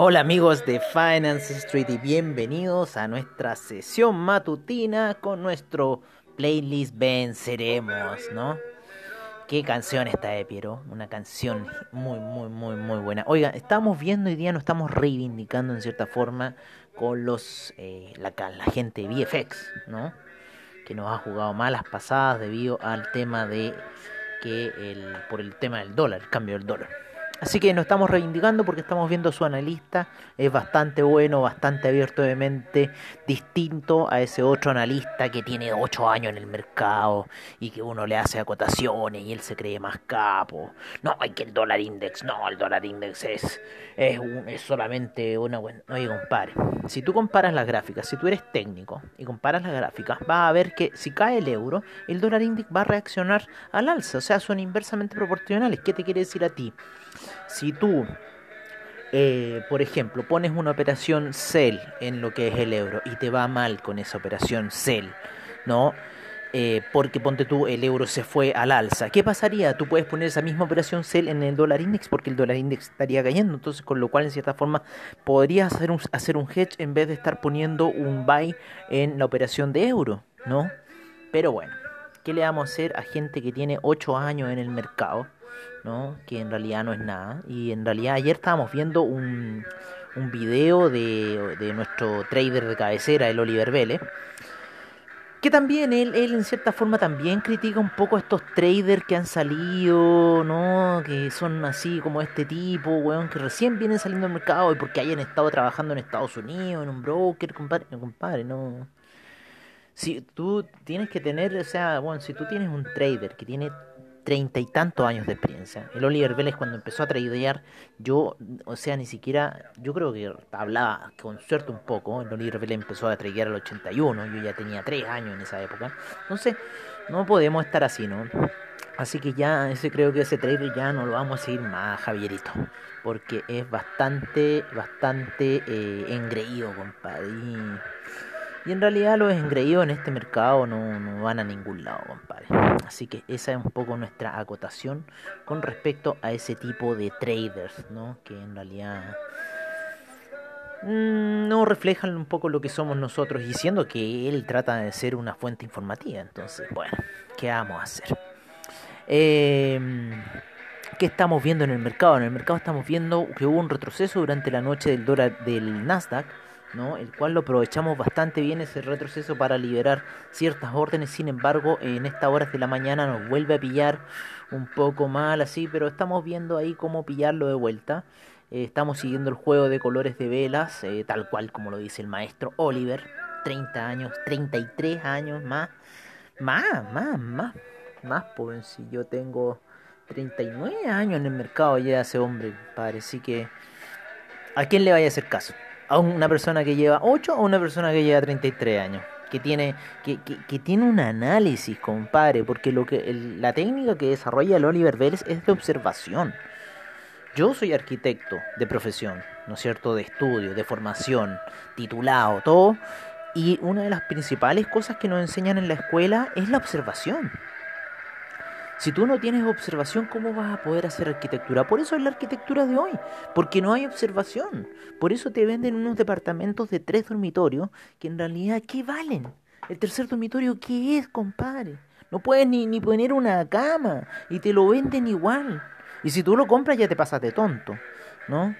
Hola amigos de Finance Street y bienvenidos a nuestra sesión matutina con nuestro playlist Venceremos, ¿no? Qué canción esta de Piero, una canción muy, muy, muy, muy buena. Oiga, estamos viendo hoy día, nos estamos reivindicando en cierta forma con los eh, la, la gente de VFX, ¿no? Que nos ha jugado malas pasadas debido al tema de que el, por el tema del dólar, el cambio del dólar. Así que nos estamos reivindicando porque estamos viendo su analista, es bastante bueno, bastante abierto de mente, distinto a ese otro analista que tiene 8 años en el mercado y que uno le hace acotaciones y él se cree más capo. No, hay que el dólar index, no, el dólar index es, es, un- es solamente una buena... Oye, compadre, si tú comparas las gráficas, si tú eres técnico y comparas las gráficas, vas a ver que si cae el euro, el dólar index va a reaccionar al alza, o sea, son inversamente proporcionales. ¿Qué te quiere decir a ti? Si tú, eh, por ejemplo, pones una operación sell en lo que es el euro y te va mal con esa operación sell, ¿no? Eh, porque ponte tú, el euro se fue al alza. ¿Qué pasaría? Tú puedes poner esa misma operación sell en el dólar index porque el dólar index estaría cayendo. Entonces, con lo cual, en cierta forma, podrías hacer un, hacer un hedge en vez de estar poniendo un buy en la operación de euro, ¿no? Pero bueno, ¿qué le vamos a hacer a gente que tiene 8 años en el mercado? ¿no? Que en realidad no es nada. Y en realidad ayer estábamos viendo un, un video de, de nuestro trader de cabecera, el Oliver Vélez. Que también él, él en cierta forma también critica un poco a estos traders que han salido, ¿no? Que son así como este tipo, weón, que recién vienen saliendo al mercado y porque hayan estado trabajando en Estados Unidos, en un broker, compadre, compadre, no. Si tú tienes que tener, o sea, bueno, si tú tienes un trader que tiene treinta y tantos años de experiencia. El Oliver Vélez cuando empezó a tradear, yo, o sea, ni siquiera, yo creo que hablaba con suerte un poco. El Oliver Vélez empezó a tradear al 81, yo ya tenía 3 años en esa época. Entonces, no podemos estar así, ¿no? Así que ya, ese creo que ese trader ya no lo vamos a seguir más, Javierito. Porque es bastante, bastante eh, engreído, compadre. Y en realidad los engreídos en este mercado no, van a ningún lado, compadre. Así que esa es un poco nuestra acotación con respecto a ese tipo de traders, ¿no? Que en realidad mm, no reflejan un poco lo que somos nosotros, y siendo que él trata de ser una fuente informativa. Entonces, bueno, ¿qué vamos a hacer? Eh, ¿Qué estamos viendo en el mercado? En el mercado estamos viendo que hubo un retroceso durante la noche del dólar del Nasdaq. ¿No? el cual lo aprovechamos bastante bien ese retroceso para liberar ciertas órdenes, sin embargo en estas horas de la mañana nos vuelve a pillar un poco mal así, pero estamos viendo ahí cómo pillarlo de vuelta. Eh, estamos siguiendo el juego de colores de velas, eh, tal cual como lo dice el maestro Oliver, 30 años, 33 años más, más, más, más, más, pues si yo tengo 39 años en el mercado ya ese hombre, padre, así que ¿a quién le vaya a hacer caso? A una persona que lleva 8 o una persona que lleva 33 años. Que tiene, que, que, que tiene un análisis, compadre, porque lo que el- la técnica que desarrolla el Oliver Vélez es de observación. Yo soy arquitecto de profesión, ¿no es cierto? De estudio, de formación, titulado, todo. Y una de las principales cosas que nos enseñan en la escuela es la observación. Si tú no tienes observación, ¿cómo vas a poder hacer arquitectura? Por eso es la arquitectura de hoy, porque no hay observación. Por eso te venden unos departamentos de tres dormitorios que en realidad, ¿qué valen? El tercer dormitorio, ¿qué es, compadre? No puedes ni, ni poner una cama y te lo venden igual. Y si tú lo compras ya te pasas de tonto, ¿no?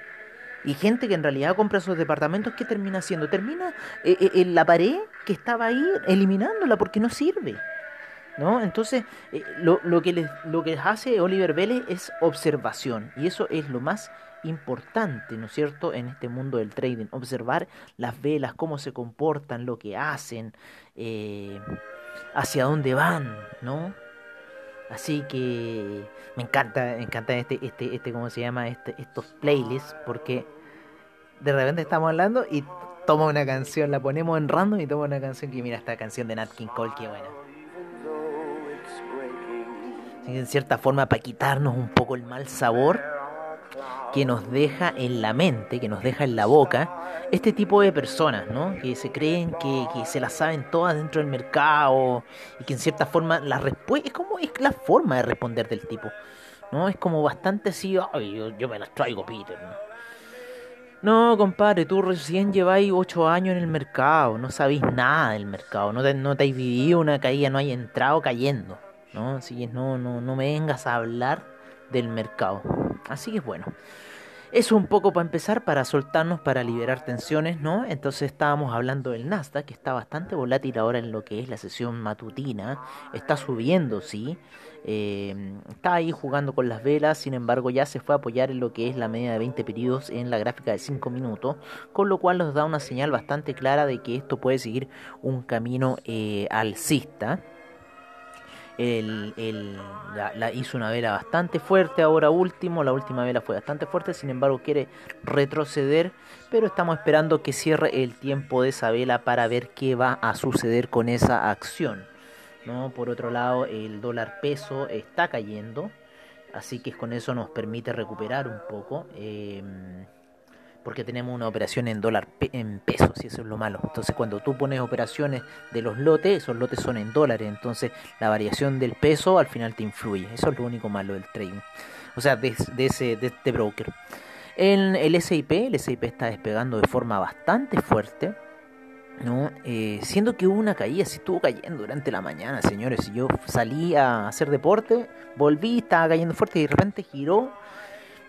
Y gente que en realidad compra esos departamentos, ¿qué termina haciendo? Termina eh, eh, en la pared que estaba ahí eliminándola porque no sirve. ¿No? Entonces, eh, lo, lo, que les, lo que hace Oliver Vélez es observación. Y eso es lo más importante, ¿no es cierto?, en este mundo del trading. Observar las velas, cómo se comportan, lo que hacen, eh, hacia dónde van, ¿no? Así que me encanta, me encanta este, este, este, ¿cómo se llama? Este, estos playlists, porque de repente estamos hablando y toma una canción, la ponemos en random y toma una canción que mira esta canción de Nat King Cole, que buena. En cierta forma, para quitarnos un poco el mal sabor que nos deja en la mente, que nos deja en la boca, este tipo de personas, ¿no? Que se creen que, que se las saben todas dentro del mercado y que en cierta forma la respuesta es como es la forma de responder del tipo, ¿no? Es como bastante así, Ay, yo, yo me las traigo, Peter, ¿no? No, compadre, tú recién lleváis ocho años en el mercado, no sabéis nada del mercado, no te, no te vivido una caída, no hay entrado cayendo, Así que no, no, no me vengas a hablar del mercado. Así que bueno, eso un poco para empezar, para soltarnos, para liberar tensiones, ¿no? Entonces estábamos hablando del Nasdaq, que está bastante volátil ahora en lo que es la sesión matutina, está subiendo, sí, eh, está ahí jugando con las velas, sin embargo ya se fue a apoyar en lo que es la media de 20 periodos en la gráfica de 5 minutos, con lo cual nos da una señal bastante clara de que esto puede seguir un camino eh, alcista el, la, hizo una vela bastante fuerte ahora último, la última vela fue bastante fuerte, sin embargo quiere retroceder, pero estamos esperando que cierre el tiempo de esa vela para ver qué va a suceder con esa acción. ¿no? Por otro lado, el dólar peso está cayendo, así que con eso nos permite recuperar un poco. Eh, porque tenemos una operación en dólar en pesos y eso es lo malo. Entonces cuando tú pones operaciones de los lotes, esos lotes son en dólares, entonces la variación del peso al final te influye. Eso es lo único malo del trading. O sea, de, ese de este broker. En el SIP, el SIP está despegando de forma bastante fuerte. ¿no? Eh, siendo que hubo una caída, si estuvo cayendo durante la mañana, señores. Yo salí a hacer deporte, volví, estaba cayendo fuerte y de repente giró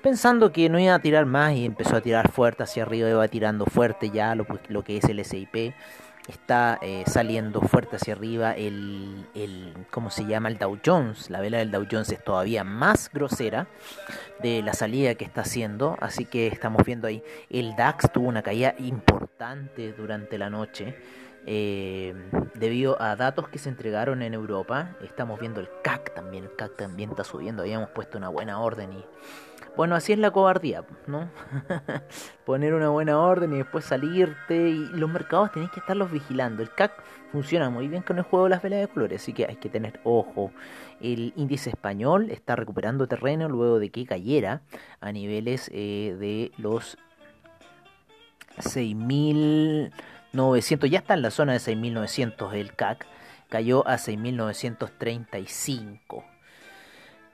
pensando que no iba a tirar más y empezó a tirar fuerte hacia arriba, iba tirando fuerte ya lo, lo que es el SIP. Está eh, saliendo fuerte hacia arriba el, el, ¿cómo se llama? El Dow Jones. La vela del Dow Jones es todavía más grosera de la salida que está haciendo. Así que estamos viendo ahí. El DAX tuvo una caída importante durante la noche. Eh, debido a datos que se entregaron en Europa. Estamos viendo el CAC también. El CAC también está subiendo. Habíamos puesto una buena orden y bueno, así es la cobardía, ¿no? Poner una buena orden y después salirte. Y los mercados tenéis que estarlos vigilando. El CAC funciona muy bien con el juego de las velas de colores, así que hay que tener ojo. El índice español está recuperando terreno luego de que cayera a niveles eh, de los 6.900. Ya está en la zona de 6.900 el CAC. Cayó a 6.935.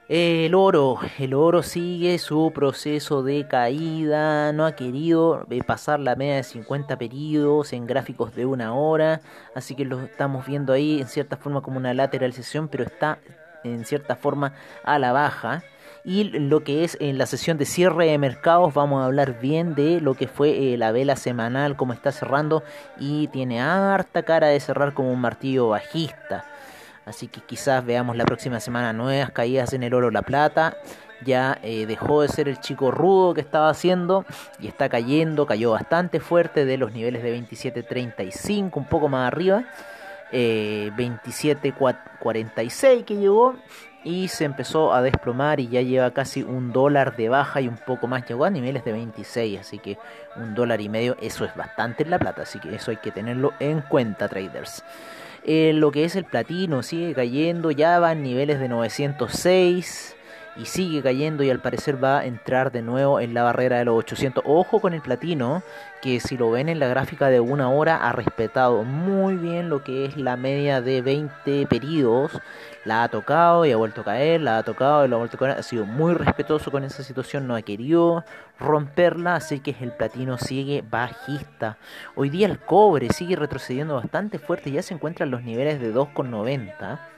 El oro, el oro sigue su proceso de caída, no ha querido eh, pasar la media de 50 periodos en gráficos de una hora, así que lo estamos viendo ahí en cierta forma como una lateralización, pero está en cierta forma a la baja. Y lo que es en la sesión de cierre de mercados, vamos a hablar bien de lo que fue eh, la vela semanal, cómo está cerrando, y tiene harta cara de cerrar como un martillo bajista. Así que quizás veamos la próxima semana nuevas caídas en el oro la plata. Ya eh, dejó de ser el chico rudo que estaba haciendo y está cayendo, cayó bastante fuerte de los niveles de 27.35, un poco más arriba. Eh, 27.46 que llegó y se empezó a desplomar y ya lleva casi un dólar de baja y un poco más llegó a niveles de 26 así que un dólar y medio eso es bastante en la plata así que eso hay que tenerlo en cuenta traders eh, lo que es el platino sigue cayendo, ya va en niveles de 906 y sigue cayendo y al parecer va a entrar de nuevo en la barrera de los 800. Ojo con el platino, que si lo ven en la gráfica de una hora ha respetado muy bien lo que es la media de 20 periodos. La ha tocado y ha vuelto a caer, la ha tocado y la ha vuelto a caer. Ha sido muy respetuoso con esa situación, no ha querido romperla, así que el platino sigue bajista. Hoy día el cobre sigue retrocediendo bastante fuerte, ya se encuentra en los niveles de 2,90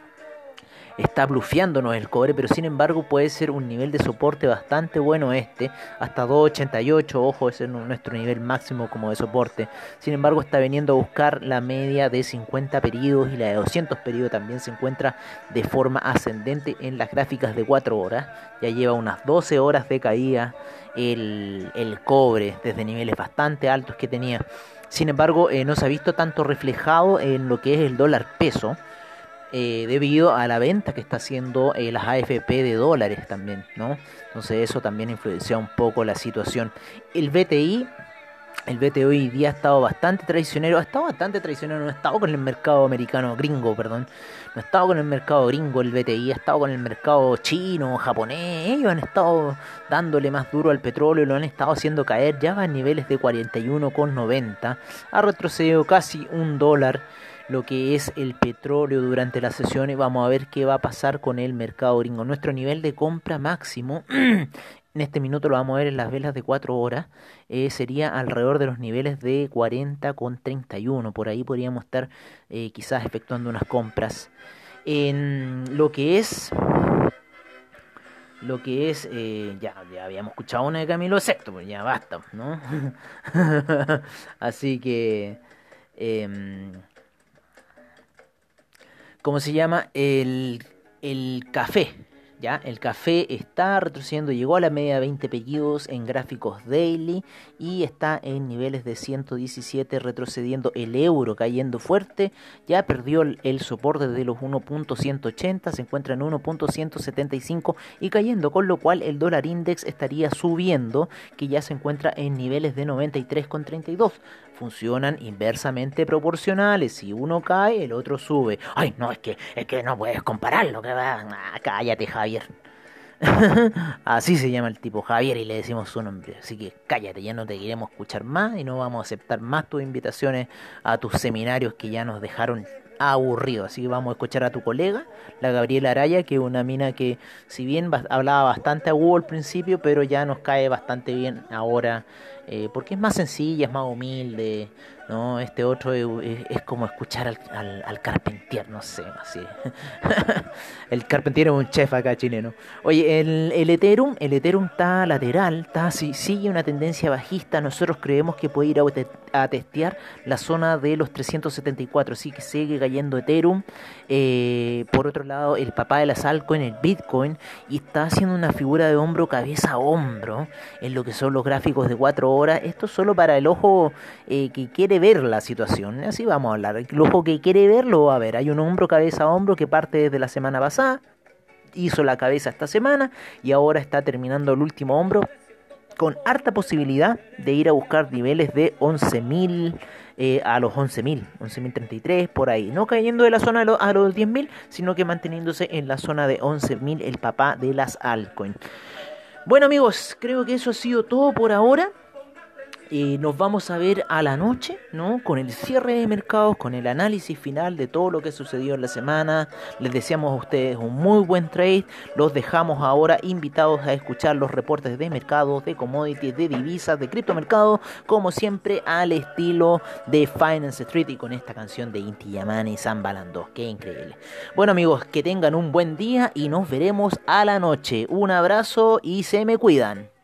está blufeándonos el cobre, pero sin embargo puede ser un nivel de soporte bastante bueno este, hasta 2.88, ojo, ese es nuestro nivel máximo como de soporte. Sin embargo está veniendo a buscar la media de 50 periodos y la de 200 periodos también se encuentra de forma ascendente en las gráficas de 4 horas. Ya lleva unas 12 horas de caída el, cobre desde niveles bastante altos que tenía. Sin embargo, eh, no se ha visto tanto reflejado en lo que es el dólar peso eh, debido a la venta que está haciendo eh, las AFP de dólares también, ¿no? Entonces eso también influencia un poco la situación. El BTI el BTI hoy día ha estado bastante traicionero, ha estado bastante traicionero, no ha estado con el mercado americano, gringo, perdón, no ha estado con el mercado gringo el BTI, ha estado con el mercado chino, japonés, ellos han estado dándole más duro al petróleo, lo han estado haciendo caer, ya va a niveles de 41,90, ha retrocedido casi un dólar lo que es el petróleo durante la sesión y vamos a ver qué va a pasar con el mercado gringo. Nuestro nivel de compra máximo en este minuto lo vamos a ver en las velas de 4 horas, eh, sería alrededor de los niveles de 40 con 31. Por ahí podríamos estar eh, quizás efectuando unas compras. En lo que es lo que es, eh, ya, ya habíamos escuchado una de Camilo Sexto, pues ya basta, ¿no? Así que, eh, ¿cómo se llama? El, el café. ¿ya? El café está retrocediendo, llegó a la media de 20 pedidos en gráficos daily y está en niveles de 117 retrocediendo el euro cayendo fuerte, ya perdió el soporte de los 1.180, se encuentra en 1.175 y cayendo, con lo cual el dólar index estaría subiendo, que ya se encuentra en niveles de 93,32 funcionan inversamente proporcionales. Si uno cae, el otro sube. Ay, no, es que, es que no puedes compararlo. Que va... Ah, cállate, Javier. Así se llama el tipo Javier y le decimos su nombre. Así que cállate, ya no te queremos escuchar más y no vamos a aceptar más tus invitaciones a tus seminarios que ya nos dejaron aburrido. Así que vamos a escuchar a tu colega, la Gabriela Araya, que es una mina que, si bien hablaba bastante a Google al principio, pero ya nos cae bastante bien ahora, eh, porque es más sencilla, es más humilde, ¿no? Este otro es, como escuchar al, al, al, Carpentier, no sé, así. el Carpentier es un chef acá chileno. Oye, el, el Ethereum, el Ethereum está lateral, está, si, sigue una tendencia bajista. Nosotros creemos que puede ir a, a, testear la zona de los 374, así que sigue cayendo Ethereum. Eh, por otro lado, el papá de las en el Bitcoin, y está haciendo una figura de hombro, cabeza a hombro, en lo que son los gráficos de 4 horas. Esto solo para el ojo eh, que quiere ver la situación. Así vamos a hablar. El ojo que quiere verlo, a ver, hay un hombro cabeza a hombro que parte desde la semana pasada, hizo la cabeza esta semana y ahora está terminando el último hombro con harta posibilidad de ir a buscar niveles de 11.000 eh, a los 11.000, 11.033 por ahí, no cayendo de la zona a, los 10.000, sino que manteniéndose en la zona de 11.000 el papá de las altcoins. Bueno amigos, creo que eso ha sido todo por ahora. Eh, nos vamos a ver a la noche, ¿no? Con el cierre de mercados, con el análisis final de todo lo que sucedió en la semana. Les deseamos a ustedes un muy buen trade. Los dejamos ahora invitados a escuchar los reportes de mercados, de commodities, de divisas, de criptomercados, como siempre al estilo de Finance Street y con esta canción de Inti Yamani San Balando. Qué increíble. Bueno amigos, que tengan un buen día y nos veremos a la noche. Un abrazo y se me cuidan.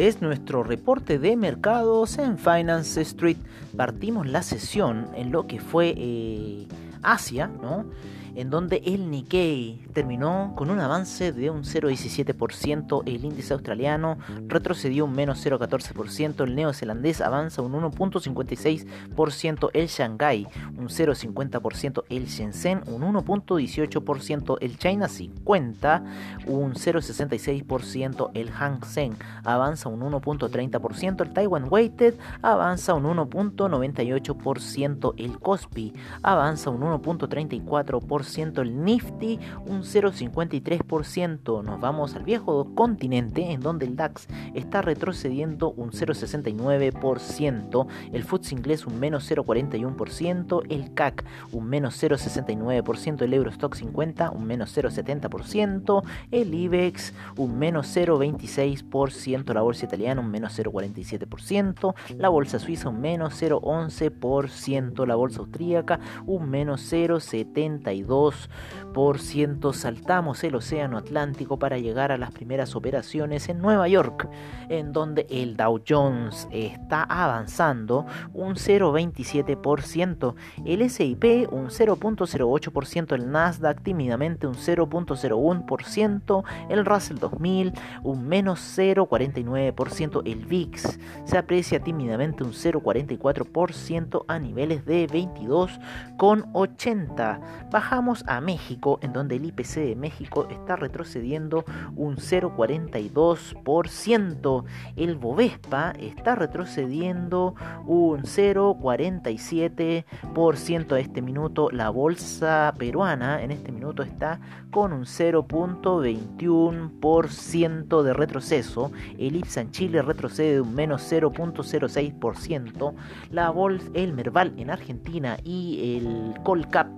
Es nuestro reporte de mercados en Finance Street. Partimos la sesión en lo que fue eh, Asia, ¿no? En donde el Nikkei terminó con un avance de un 0,17%, el índice australiano retrocedió un menos 0,14%, el neozelandés avanza un 1,56%, el Shanghai un 0,50%, el Shenzhen un 1,18%, el China 50 un 0,66%, el Hang Seng avanza un 1,30%, el Taiwan Weighted avanza un 1,98%, el Kospi avanza un 1,34%, el Nifty un 0,53%. Nos vamos al viejo continente en donde el DAX está retrocediendo un 0,69%, el FTSE inglés un menos 0,41%, el CAC un menos 0,69%, el Eurostock 50 un menos 0,70%, el IBEX un menos 0,26%, la bolsa italiana un menos 0,47%, la bolsa suiza un menos 0,11%, la bolsa austríaca un menos 0,72%, 22%. Saltamos el Océano Atlántico para llegar a las primeras operaciones en Nueva York, en donde el Dow Jones está avanzando un 0,27%, el SIP un 0,08%, el Nasdaq tímidamente un 0,01%, el Russell 2000 un menos 0,49%, el VIX se aprecia tímidamente un 0,44% a niveles de 22,80. Bajamos a México, en donde el IPC de México está retrocediendo un 0,42%. El Bovespa está retrocediendo un 0,47% a este minuto. La bolsa peruana en este minuto está con un 0,21% de retroceso. El IPSA en Chile retrocede un menos 0,06%. La bolsa, el Merval en Argentina y el Colcap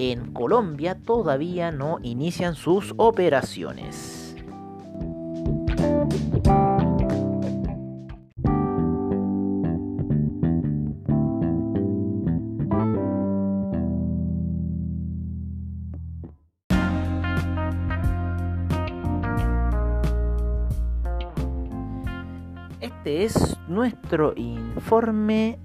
en Colombia todavía no inician sus operaciones. Este es nuestro informe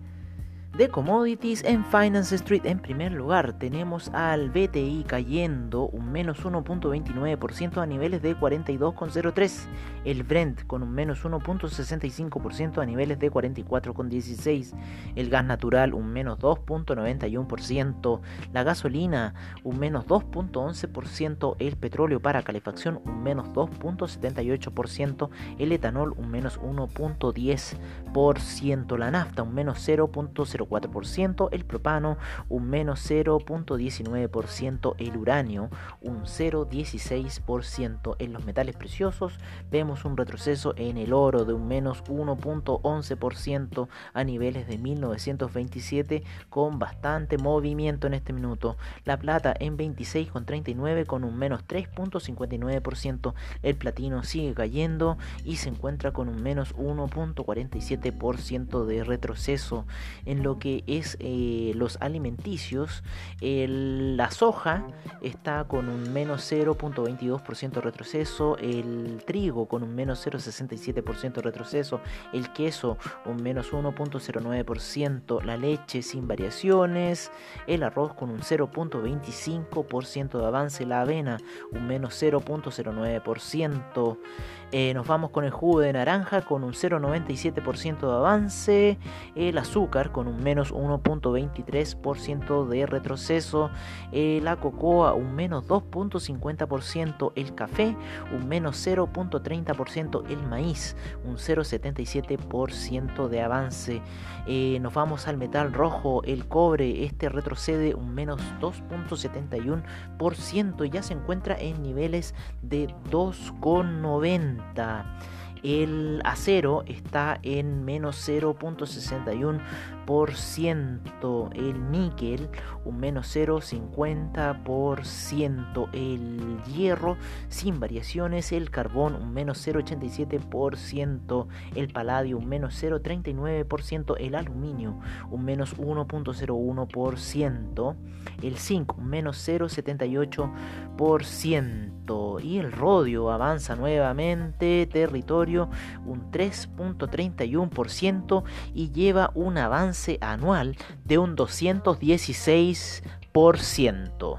de commodities en Finance Street. En primer lugar, tenemos al BTI cayendo un menos 1.29% a niveles de 42,03. El Brent con un menos 1.65% a niveles de 44,16. El gas natural un menos 2.91%. La gasolina un menos 2.11%. El petróleo para calefacción un menos 2.78%. El etanol un menos 1.10%. La nafta un menos 0.0 4%, el propano un menos 0.19%, el uranio un 0.16%, en los metales preciosos vemos un retroceso en el oro de un menos 1.11% a niveles de 1927 con bastante movimiento en este minuto, la plata en 26.39 con un menos 3.59%, el platino sigue cayendo y se encuentra con un menos 1.47% de retroceso. En lo que es eh, los alimenticios, la soja está con un menos 0.22% retroceso, el trigo con un menos 0.67% retroceso, el queso un menos 1.09%, la leche sin variaciones, el arroz con un 0.25% de avance, la avena un menos 0.09%, eh, nos vamos con el jugo de naranja con un 0,97% de avance. El azúcar con un menos 1.23% de retroceso. Eh, la cocoa un menos 2.50%. El café un menos 0.30%. El maíz un 0.77% de avance. Eh, nos vamos al metal rojo. El cobre este retrocede un menos 2.71%. Ya se encuentra en niveles de 2,90. El acero está en menos 0.61%. El níquel un menos 0.50%. El hierro sin variaciones. El carbón un menos 0.87%. El paladio un menos 0.39%. El aluminio un menos 1.01%. El zinc un menos 0.78%. Y el rodio avanza nuevamente territorio un 3.31% y lleva un avance anual de un 216%.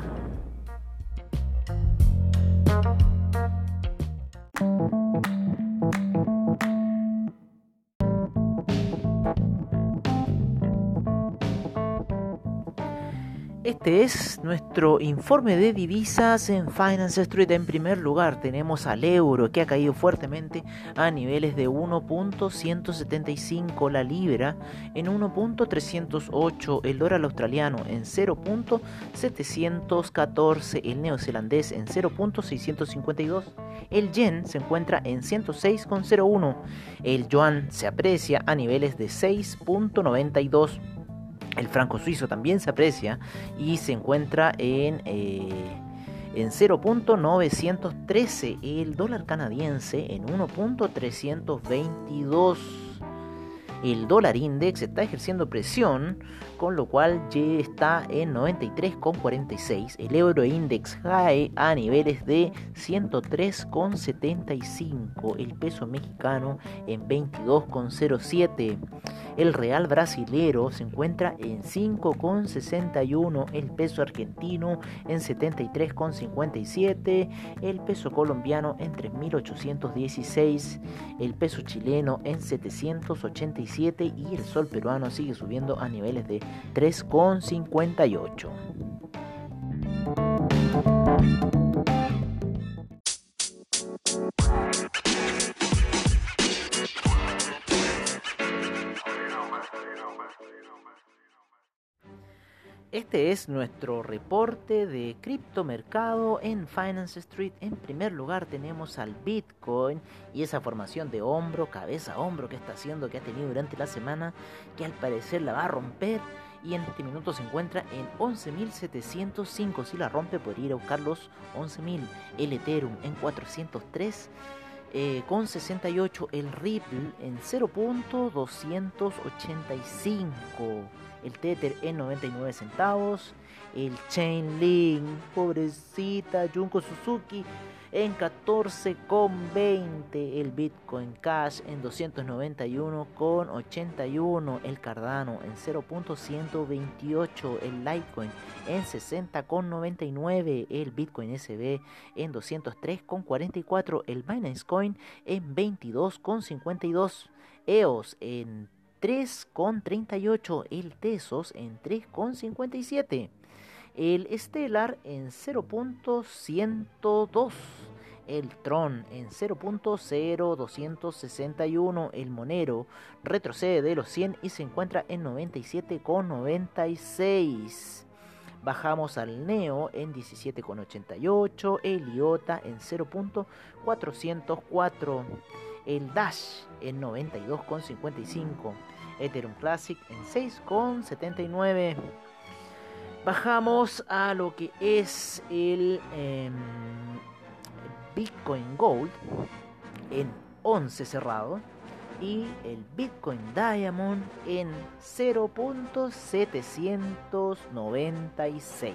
Este es nuestro informe de divisas en Finance Street. En primer lugar tenemos al euro que ha caído fuertemente a niveles de 1.175 la libra en 1.308 el dólar australiano en 0.714 el neozelandés en 0.652 el yen se encuentra en 106.01 el yuan se aprecia a niveles de 6.92 el franco suizo también se aprecia y se encuentra en, eh, en 0.913. El dólar canadiense en 1.322. El dólar index está ejerciendo presión, con lo cual ya está en 93,46. El euro index cae a niveles de 103,75. El peso mexicano en 22,07. El real brasilero se encuentra en 5,61. El peso argentino en 73,57. El peso colombiano en 3.816. El peso chileno en 787. Y el sol peruano sigue subiendo a niveles de 3,58. Este es nuestro reporte de criptomercado en Finance Street. En primer lugar tenemos al Bitcoin y esa formación de hombro, cabeza, hombro que está haciendo, que ha tenido durante la semana, que al parecer la va a romper y en este minuto se encuentra en 11.705. Si la rompe podría ir a buscar los 11.000. El Ethereum en 403. Eh, con 68 el Ripple en 0.285 el Tether en 99 centavos, el Chainlink, pobrecita Junko Suzuki en 14,20, el Bitcoin Cash en 291,81, el Cardano en 0.128, el Litecoin en 60,99, el Bitcoin SB en 203,44, el Binance Coin en 22,52, EOS en 3,38, el Tesos en 3,57, el Stellar en 0.102, el Tron en 0.0261, el Monero retrocede de los 100 y se encuentra en 97,96. Bajamos al Neo en 17,88, el IOTA en 0.404, el Dash en 92,55 Ethereum Classic en 6,79. Bajamos a lo que es el em, Bitcoin Gold en 11 cerrado y el Bitcoin Diamond en 0.796.